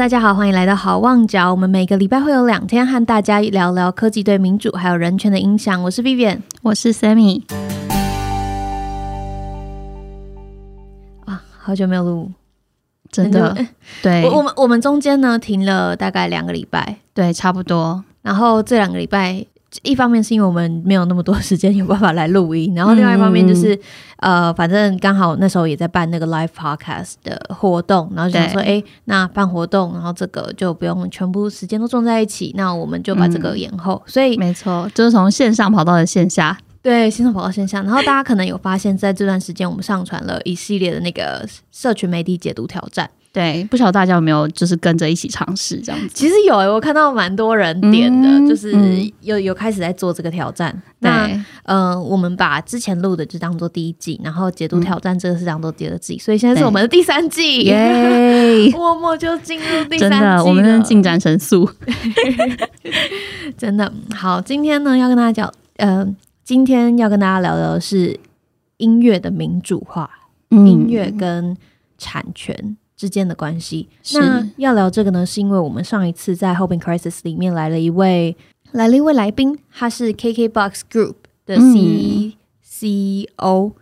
大家好，欢迎来到好望角。我们每个礼拜会有两天和大家聊聊科技对民主还有人权的影响。我是 Vivian，我是 Sammy。啊，好久没有录，真的。对，我我们我们中间呢停了大概两个礼拜，对，差不多。然后这两个礼拜。一方面是因为我们没有那么多时间有办法来录音，然后另外一方面就是，呃，反正刚好那时候也在办那个 live podcast 的活动，然后想说，哎，那办活动，然后这个就不用全部时间都撞在一起，那我们就把这个延后。所以没错，就是从线上跑到了线下，对，线上跑到线下。然后大家可能有发现，在这段时间我们上传了一系列的那个社群媒体解读挑战。对，不晓得大家有没有就是跟着一起尝试这样子？其实有诶，我看到蛮多人点的，就是有有开始在做这个挑战。那嗯，我们把之前录的就当做第一季，然后解读挑战这个是当做第二季，所以现在是我们的第三季，耶！默默就进入第三季我们的进展神速，真的好。今天呢，要跟大家讲，嗯，今天要跟大家聊的是音乐的民主化，音乐跟产权。之间的关系。那要聊这个呢，是因为我们上一次在 Hoping Crisis 里面来了一位来了一位来宾，他是 KKBox Group 的 C C O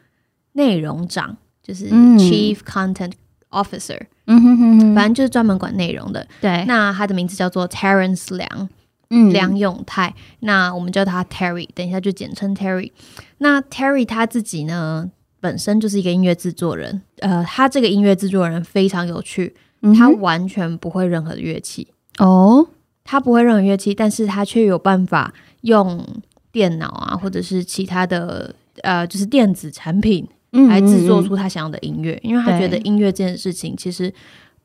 内容长，就是 Chief Content Officer，嗯哼哼哼，反正就是专门管内容的。对，那他的名字叫做 Terence 梁，嗯，梁永泰。那我们叫他 Terry，等一下就简称 Terry。那 Terry 他自己呢？本身就是一个音乐制作人，呃，他这个音乐制作人非常有趣，他完全不会任何的乐器。哦，他不会任何乐器，但是他却有办法用电脑啊，或者是其他的呃，就是电子产品来制作出他想要的音乐，因为他觉得音乐这件事情其实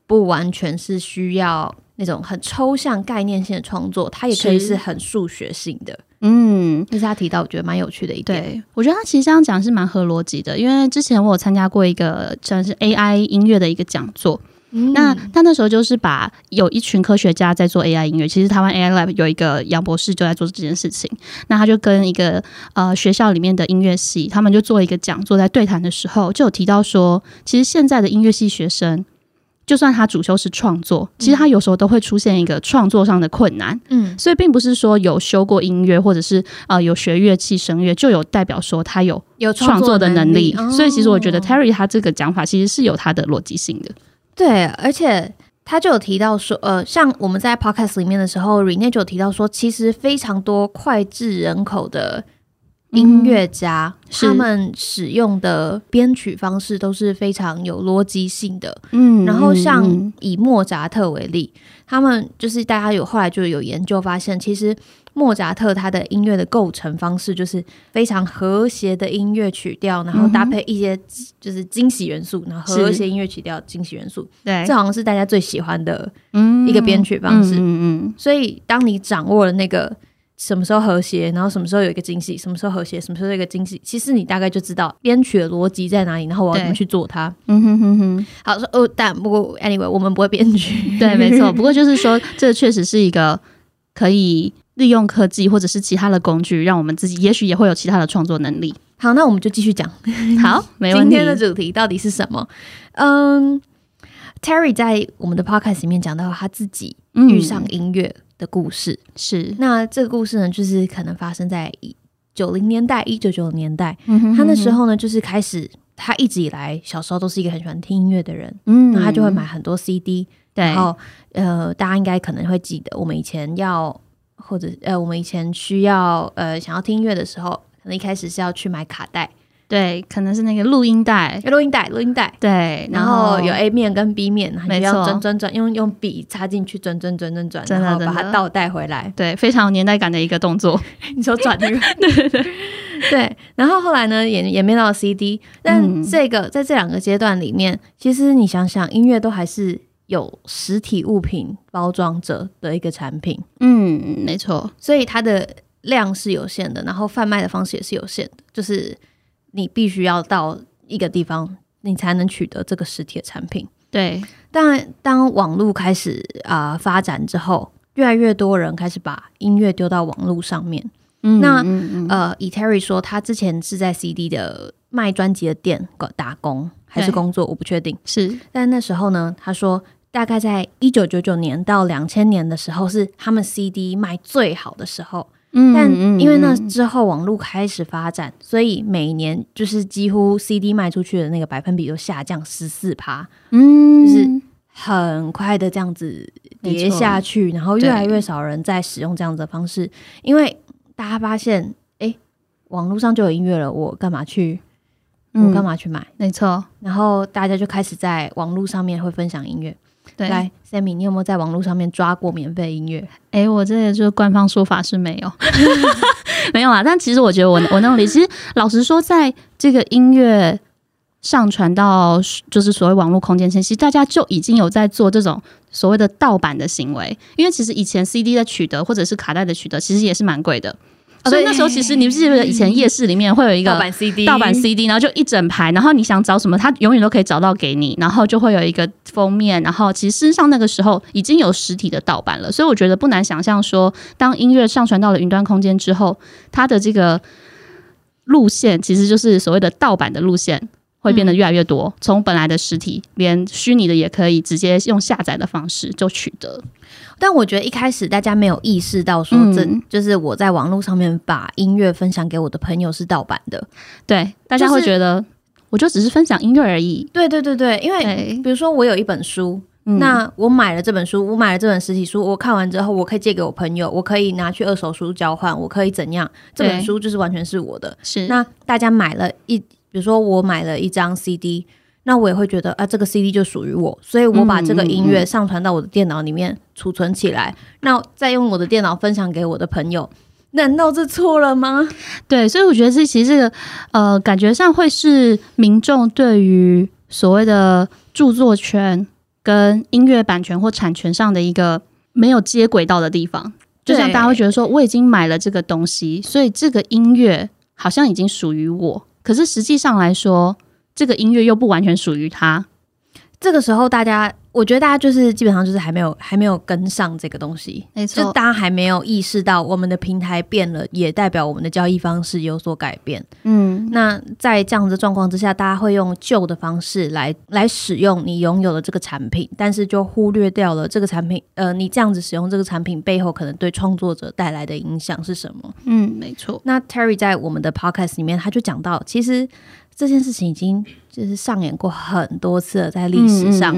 不完全是需要那种很抽象概念性的创作，它也可以是。很数学性的。嗯，这是他提到，我觉得蛮有趣的一点。对我觉得他其实这样讲是蛮合逻辑的，因为之前我有参加过一个算是 AI 音乐的一个讲座，那他那时候就是把有一群科学家在做 AI 音乐，其实台湾 AI Lab 有一个杨博士就在做这件事情，那他就跟一个呃学校里面的音乐系，他们就做一个讲座，在对谈的时候就有提到说，其实现在的音乐系学生。就算他主修是创作，其实他有时候都会出现一个创作上的困难。嗯，所以并不是说有修过音乐或者是呃有学乐器声乐就有代表说他有有创作的能力。所以其实我觉得 Terry 他这个讲法其实是有他的逻辑性的。对，而且他就有提到说，呃，像我们在 Podcast 里面的时候，Rene 就有提到说，其实非常多脍炙人口的。音乐家他们使用的编曲方式都是非常有逻辑性的，嗯，然后像以莫扎特为例，他们就是大家有后来就有研究发现，其实莫扎特他的音乐的构成方式就是非常和谐的音乐曲调，然后搭配一些就是惊喜元素，然后和谐音乐曲调惊喜元素，对，这好像是大家最喜欢的一个编曲方式，嗯嗯，所以当你掌握了那个。什么时候和谐，然后什么时候有一个惊喜，什么时候和谐，什么时候有一个惊喜，其实你大概就知道编曲的逻辑在哪里，然后我要怎么去做它。嗯哼哼哼。好说哦，但不过 anyway，我们不会编曲。对，没错。不过就是说，这确实是一个可以利用科技或者是其他的工具，让我们自己也许也会有其他的创作能力。好，那我们就继续讲。好，没问题。今天的主题到底是什么？嗯，Terry 在我们的 podcast 里面讲到他自己遇上音乐。的故事是那这个故事呢，就是可能发生在九零年代，一九九零年代。他那时候呢，就是开始，他一直以来小时候都是一个很喜欢听音乐的人，嗯，那他就会买很多 CD。然后，呃，大家应该可能会记得，我们以前要或者呃，我们以前需要呃，想要听音乐的时候，可能一开始是要去买卡带。对，可能是那个录音带，录音带，录音带。对，然后有 A 面跟 B 面，你要转转转，用用笔插进去，转转转转转，然后把它倒带回来。对，非常有年代感的一个动作。你说转那个，对对对对。然后后来呢，演演变到 CD，但这个在这两个阶段里面，其实你想想，音乐都还是有实体物品包装着的一个产品。嗯，没错。所以它的量是有限的，然后贩卖的方式也是有限的，就是。你必须要到一个地方，你才能取得这个实体的产品。对，但当网络开始啊发展之后，越来越多人开始把音乐丢到网络上面。嗯那呃，以 Terry 说，他之前是在 CD 的卖专辑的店打工还是工作，我不确定。是，但那时候呢，他说大概在一九九九年到两千年的时候，是他们 CD 卖最好的时候。但因为那之后网络开始发展，所以每年就是几乎 CD 卖出去的那个百分比都下降十四趴，嗯，就是很快的这样子跌下去，然后越来越少人在使用这样子的方式，因为大家发现，哎，网络上就有音乐了，我干嘛去，我干嘛去买？没错，然后大家就开始在网络上面会分享音乐。对，来，Sammy，你有没有在网络上面抓过免费音乐？哎，我这个就是官方说法是没有，没有啊。但其实我觉得我我能理解。其实老实说，在这个音乐上传到就是所谓网络空间前，其实大家就已经有在做这种所谓的盗版的行为。因为其实以前 CD 的取得或者是卡带的取得，其实也是蛮贵的。所以那时候其实你记不记得以前夜市里面会有一个盗版 CD，盗版 CD，然后就一整排，然后你想找什么，它永远都可以找到给你，然后就会有一个封面，然后其实事实上那个时候已经有实体的盗版了，所以我觉得不难想象说，当音乐上传到了云端空间之后，它的这个路线其实就是所谓的盗版的路线。会变得越来越多，从本来的实体，连虚拟的也可以直接用下载的方式就取得。但我觉得一开始大家没有意识到，说这就是我在网络上面把音乐分享给我的朋友是盗版的。对，大家会觉得我就只是分享音乐而已。对对对对，因为比如说我有一本书，那我买了这本书，我买了这本实体书，我看完之后，我可以借给我朋友，我可以拿去二手书交换，我可以怎样？这本书就是完全是我的。是，那大家买了一。比如说，我买了一张 CD，那我也会觉得啊，这个 CD 就属于我，所以我把这个音乐上传到我的电脑里面储存起来，那再用我的电脑分享给我的朋友，难道这错了吗？对，所以我觉得这其实这个呃，感觉上会是民众对于所谓的著作权跟音乐版权或产权上的一个没有接轨到的地方，就像大家会觉得说，我已经买了这个东西，所以这个音乐好像已经属于我。可是实际上来说，这个音乐又不完全属于他。这个时候，大家。我觉得大家就是基本上就是还没有还没有跟上这个东西，没错，就大家还没有意识到我们的平台变了，也代表我们的交易方式有所改变。嗯，那在这样的状况之下，大家会用旧的方式来来使用你拥有的这个产品，但是就忽略掉了这个产品，呃，你这样子使用这个产品背后可能对创作者带来的影响是什么？嗯，没错。那 Terry 在我们的 Podcast 里面，他就讲到，其实这件事情已经就是上演过很多次了，在历史上。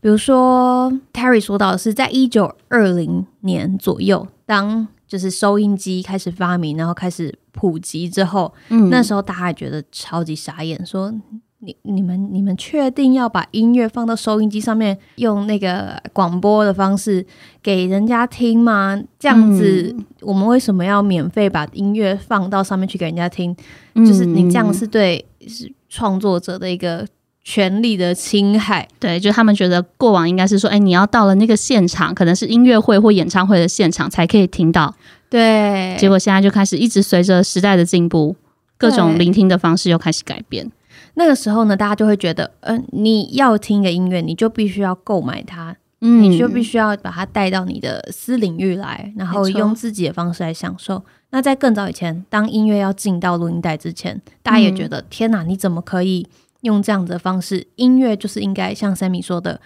比如说，Terry 说到的是，在一九二零年左右，当就是收音机开始发明，然后开始普及之后，嗯，那时候大家觉得超级傻眼，说你你们你们确定要把音乐放到收音机上面，用那个广播的方式给人家听吗？这样子，我们为什么要免费把音乐放到上面去给人家听？就是你这样是对是创作者的一个。权利的侵害，对，就他们觉得过往应该是说，哎，你要到了那个现场，可能是音乐会或演唱会的现场才可以听到，对。结果现在就开始一直随着时代的进步，各种聆听的方式又开始改变。那个时候呢，大家就会觉得，嗯，你要听一个音乐，你就必须要购买它，嗯，你就必须要把它带到你的私领域来，然后用自己的方式来享受。那在更早以前，当音乐要进到录音带之前，大家也觉得，天哪，你怎么可以？用这样的方式，音乐就是应该像 Sammy 说的，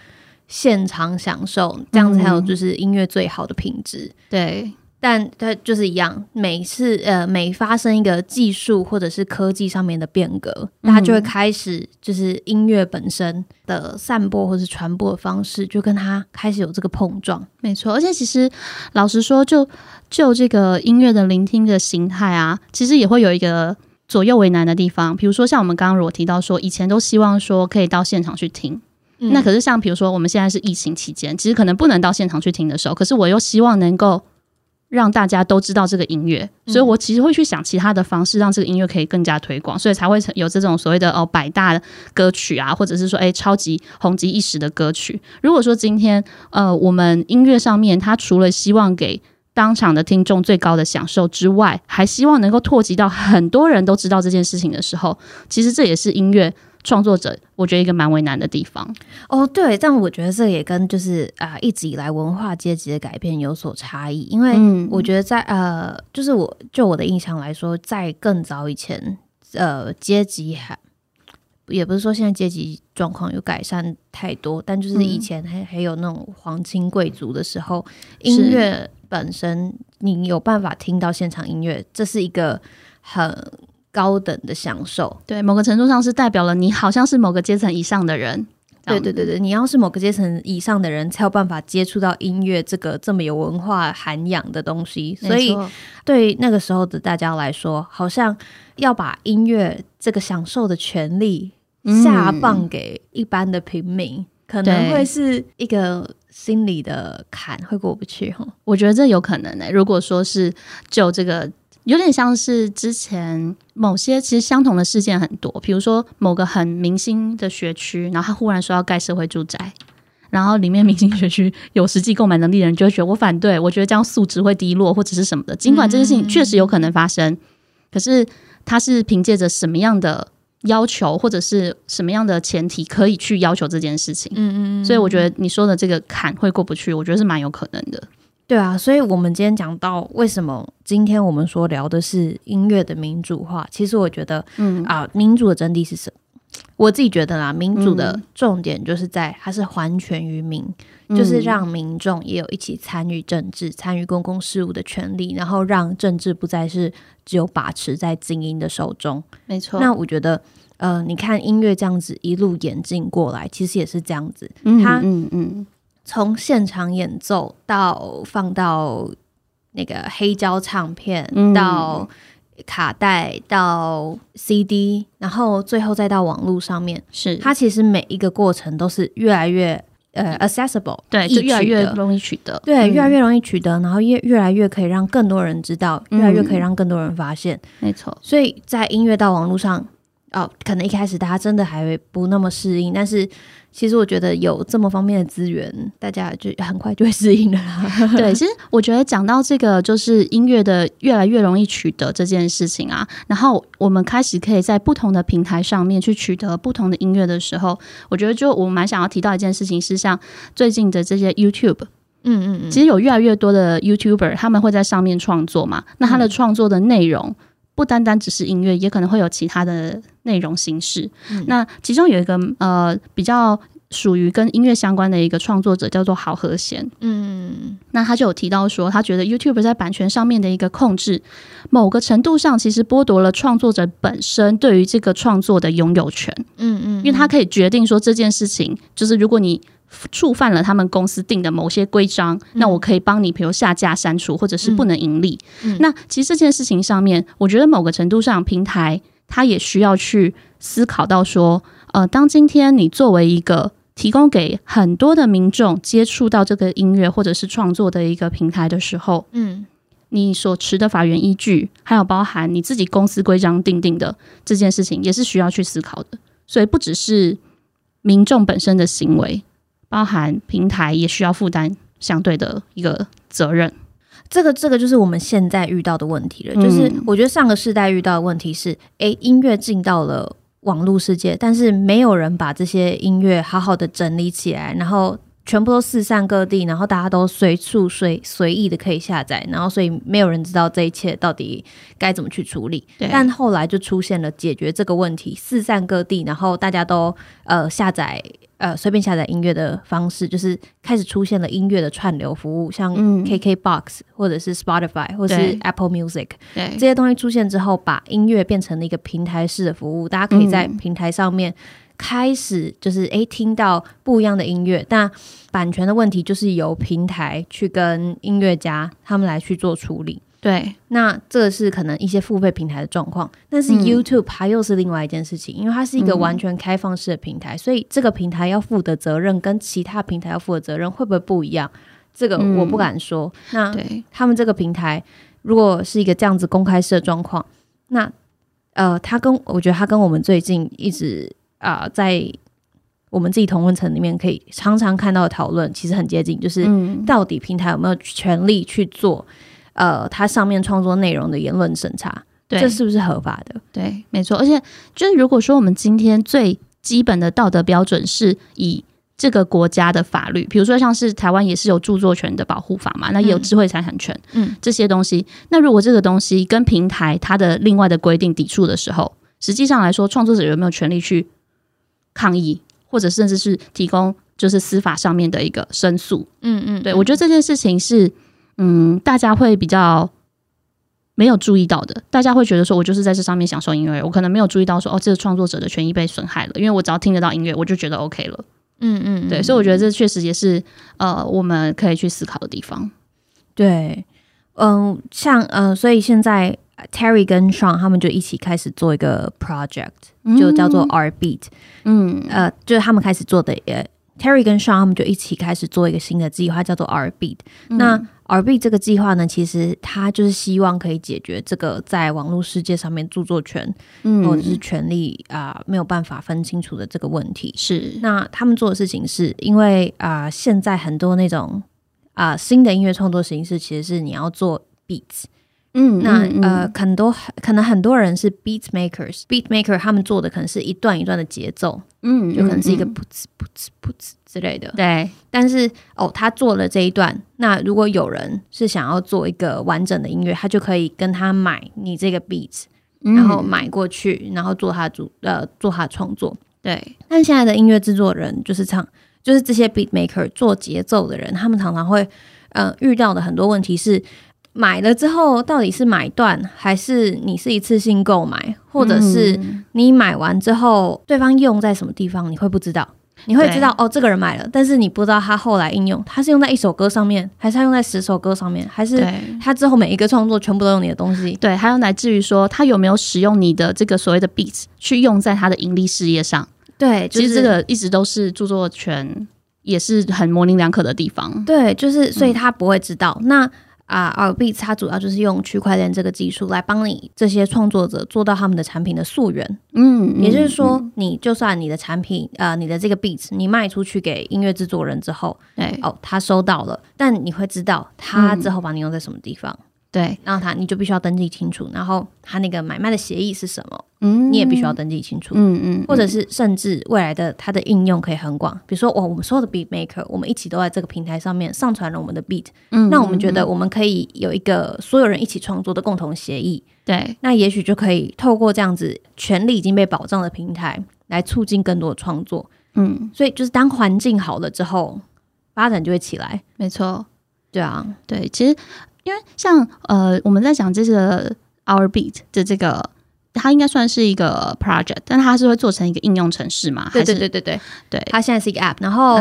现场享受，这样子才有就是音乐最好的品质。对，但它就是一样，每次呃每发生一个技术或者是科技上面的变革，大家就会开始就是音乐本身的散播或是传播的方式，就跟它开始有这个碰撞。没错，而且其实老实说，就就这个音乐的聆听的形态啊，其实也会有一个。左右为难的地方，比如说像我们刚刚如果提到说，以前都希望说可以到现场去听，那可是像比如说我们现在是疫情期间，其实可能不能到现场去听的时候，可是我又希望能够让大家都知道这个音乐，所以我其实会去想其他的方式，让这个音乐可以更加推广，所以才会有这种所谓的哦百大歌曲啊，或者是说哎超级红极一时的歌曲。如果说今天呃我们音乐上面，它除了希望给当场的听众最高的享受之外，还希望能够拓及到很多人都知道这件事情的时候，其实这也是音乐创作者我觉得一个蛮为难的地方。哦，对，但我觉得这也跟就是啊一直以来文化阶级的改变有所差异，因为我觉得在呃，就是我就我的印象来说，在更早以前，呃，阶级还也不是说现在阶级状况有改善太多，但就是以前还还有那种皇亲贵族的时候，音乐本身你有办法听到现场音乐，这是一个很高等的享受。对，某个程度上是代表了你好像是某个阶层以上的人。对对对对，你要是某个阶层以上的人，才有办法接触到音乐这个这么有文化涵养的东西。所以，对那个时候的大家来说，好像要把音乐这个享受的权利下放给一般的平民，可能会是一个心理的坎，会过不去哈。我觉得这有可能呢。如果说是就这个。有点像是之前某些其实相同的事件很多，比如说某个很明星的学区，然后他忽然说要盖社会住宅，然后里面明星学区有实际购买能力的人就会觉得我反对，我觉得这样素质会低落或者是什么的。尽管这件事情确实有可能发生，可是他是凭借着什么样的要求或者是什么样的前提可以去要求这件事情？嗯嗯，所以我觉得你说的这个坎会过不去，我觉得是蛮有可能的。对啊，所以我们今天讲到为什么今天我们说聊的是音乐的民主化，其实我觉得，嗯啊，民主的真谛是什么？我自己觉得啦，民主的重点就是在它是还权于民，就是让民众也有一起参与政治、参与公共事务的权利，然后让政治不再是只有把持在精英的手中。没错。那我觉得，呃，你看音乐这样子一路演进过来，其实也是这样子。它，嗯嗯。从现场演奏到放到那个黑胶唱片，到卡带，到 CD，然后最后再到网络上面，是。它其实每一个过程都是越来越呃 accessible，对，就越来越容易取得，对，越来越容易取得，然后越越来越可以让更多人知道，越来越可以让更多人发现，没错。所以在音乐到网络上，哦，可能一开始大家真的还不那么适应，但是。其实我觉得有这么方面的资源，大家就很快就会适应了。对，其实我觉得讲到这个，就是音乐的越来越容易取得这件事情啊，然后我们开始可以在不同的平台上面去取得不同的音乐的时候，我觉得就我蛮想要提到一件事情，是像最近的这些 YouTube，嗯嗯嗯，其实有越来越多的 YouTuber 他们会在上面创作嘛，那他的创作的内容不单单只是音乐，也可能会有其他的。内容形式，那其中有一个呃比较属于跟音乐相关的一个创作者叫做好和弦，嗯，那他就有提到说，他觉得 YouTube 在版权上面的一个控制，某个程度上其实剥夺了创作者本身对于这个创作的拥有权，嗯嗯，因为他可以决定说这件事情，就是如果你。触犯了他们公司定的某些规章，那我可以帮你，比如下架、删除，或者是不能盈利。那其实这件事情上面，我觉得某个程度上，平台它也需要去思考到说，呃，当今天你作为一个提供给很多的民众接触到这个音乐或者是创作的一个平台的时候，嗯，你所持的法源依据，还有包含你自己公司规章定定的这件事情，也是需要去思考的。所以不只是民众本身的行为。包含平台也需要负担相对的一个责任，这个这个就是我们现在遇到的问题了。就是我觉得上个世代遇到的问题是，诶，音乐进到了网络世界，但是没有人把这些音乐好好的整理起来，然后。全部都四散各地，然后大家都随处随随意的可以下载，然后所以没有人知道这一切到底该怎么去处理。但后来就出现了解决这个问题，四散各地，然后大家都呃下载呃随便下载音乐的方式，就是开始出现了音乐的串流服务，像 KKBOX 或者是 Spotify 或者是 Apple Music，这些东西出现之后，把音乐变成了一个平台式的服务，大家可以在平台上面。开始就是诶，听到不一样的音乐，但版权的问题就是由平台去跟音乐家他们来去做处理。对，那这个是可能一些付费平台的状况，但是 YouTube 它又是另外一件事情，因为它是一个完全开放式的平台，所以这个平台要负的责任跟其他平台要负的责任会不会不一样？这个我不敢说。那他们这个平台如果是一个这样子公开式的状况，那呃，他跟我觉得他跟我们最近一直。啊，在我们自己同温层里面，可以常常看到的讨论，其实很接近，就是到底平台有没有权利去做呃，它上面创作内容的言论审查，这是不是合法的？对，没错。而且，就是如果说我们今天最基本的道德标准是以这个国家的法律，比如说像是台湾也是有著作权的保护法嘛，那也有智慧财产权，嗯，这些东西，那如果这个东西跟平台它的另外的规定抵触的时候，实际上来说，创作者有没有权利去？抗议，或者甚至是提供就是司法上面的一个申诉。嗯嗯，对我觉得这件事情是，嗯，大家会比较没有注意到的。大家会觉得说，我就是在这上面享受音乐，我可能没有注意到说，哦，这个创作者的权益被损害了，因为我只要听得到音乐，我就觉得 OK 了。嗯嗯，对，所以我觉得这确实也是呃，我们可以去思考的地方。对，嗯，像呃，所以现在 Terry 跟 Sean 他们就一起开始做一个 project，就叫做 R Beat。嗯，呃，就是他们开始做的，也，Terry 跟 Sean 他们就一起开始做一个新的计划，叫做 R Beat。那 R Beat 这个计划呢，其实它就是希望可以解决这个在网络世界上面著作权或者是权利啊没有办法分清楚的这个问题。是，那他们做的事情是因为啊，现在很多那种。啊，新的音乐创作形式其实是你要做 beats，嗯，那呃，很多可能很多人是 beat makers，beat maker 他们做的可能是一段一段的节奏，嗯，就可能是一个噗呲噗呲噗呲之类的，对。但是哦，他做了这一段，那如果有人是想要做一个完整的音乐，他就可以跟他买你这个 beats，然后买过去，然后做他主呃做他的创作，对。但现在的音乐制作人就是唱。就是这些 beat maker 做节奏的人，他们常常会，呃，遇到的很多问题是，买了之后到底是买断，还是你是一次性购买，或者是你买完之后对方用在什么地方，你会不知道？你会知道哦，这个人买了，但是你不知道他后来应用，他是用在一首歌上面，还是他用在十首歌上面，还是他之后每一个创作全部都用你的东西？对，还有乃至于说他有没有使用你的这个所谓的 beats 去用在他的盈利事业上？对，其实这个一直都是著作权也是很模棱两可的地方。对，就是所以他不会知道。那啊 b 它主要就是用区块链这个技术来帮你这些创作者做到他们的产品的溯源。嗯，也就是说，你就算你的产品呃，你的这个 beat 你卖出去给音乐制作人之后，对，哦，他收到了，但你会知道他之后把你用在什么地方。对，然后他你就必须要登记清楚，然后他那个买卖的协议是什么，嗯，你也必须要登记清楚，嗯嗯，或者是甚至未来的它的应用可以很广，比如说哦，我们所有的 beat maker，我们一起都在这个平台上面上传了我们的 beat，嗯，那我们觉得我们可以有一个所有人一起创作的共同协议，对，那也许就可以透过这样子权利已经被保障的平台来促进更多的创作，嗯，所以就是当环境好了之后，发展就会起来，没错，对啊，对，其实。因为像呃，我们在讲这个 Our Beat 的这个，它应该算是一个 project，但它是会做成一个应用程式嘛？对对对对对。对，它现在是一个 app，然后，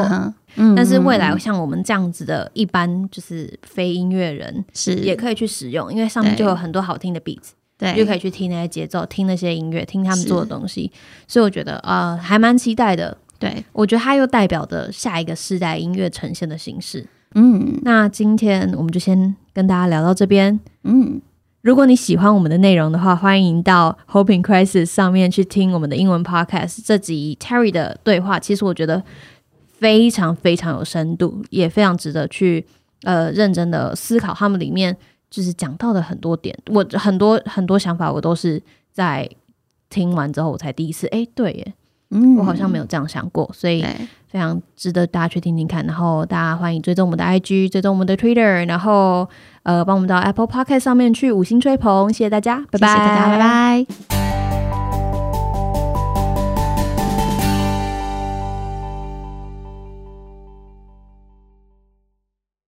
嗯，但是未来像我们这样子的一般就是非音乐人是。也可以去使用，因为上面就有很多好听的 beats，对，就可以去听那些节奏，听那些音乐，听他们做的东西，所以我觉得呃还蛮期待的。对。我觉得它又代表着下一个世代音乐呈现的形式。嗯，那今天我们就先跟大家聊到这边。嗯，如果你喜欢我们的内容的话，欢迎到 Hoping Crisis 上面去听我们的英文 podcast。这集 Terry 的对话，其实我觉得非常非常有深度，也非常值得去呃认真的思考。他们里面就是讲到的很多点，我很多很多想法，我都是在听完之后我才第一次，哎，对耶。嗯，我好像没有这样想过，所以非常值得大家去听听看。然后大家欢迎追踪我们的 IG，追踪我们的 Twitter，然后呃，帮我们到 Apple Podcast 上面去五星吹捧，谢谢大家，拜拜，大家拜拜。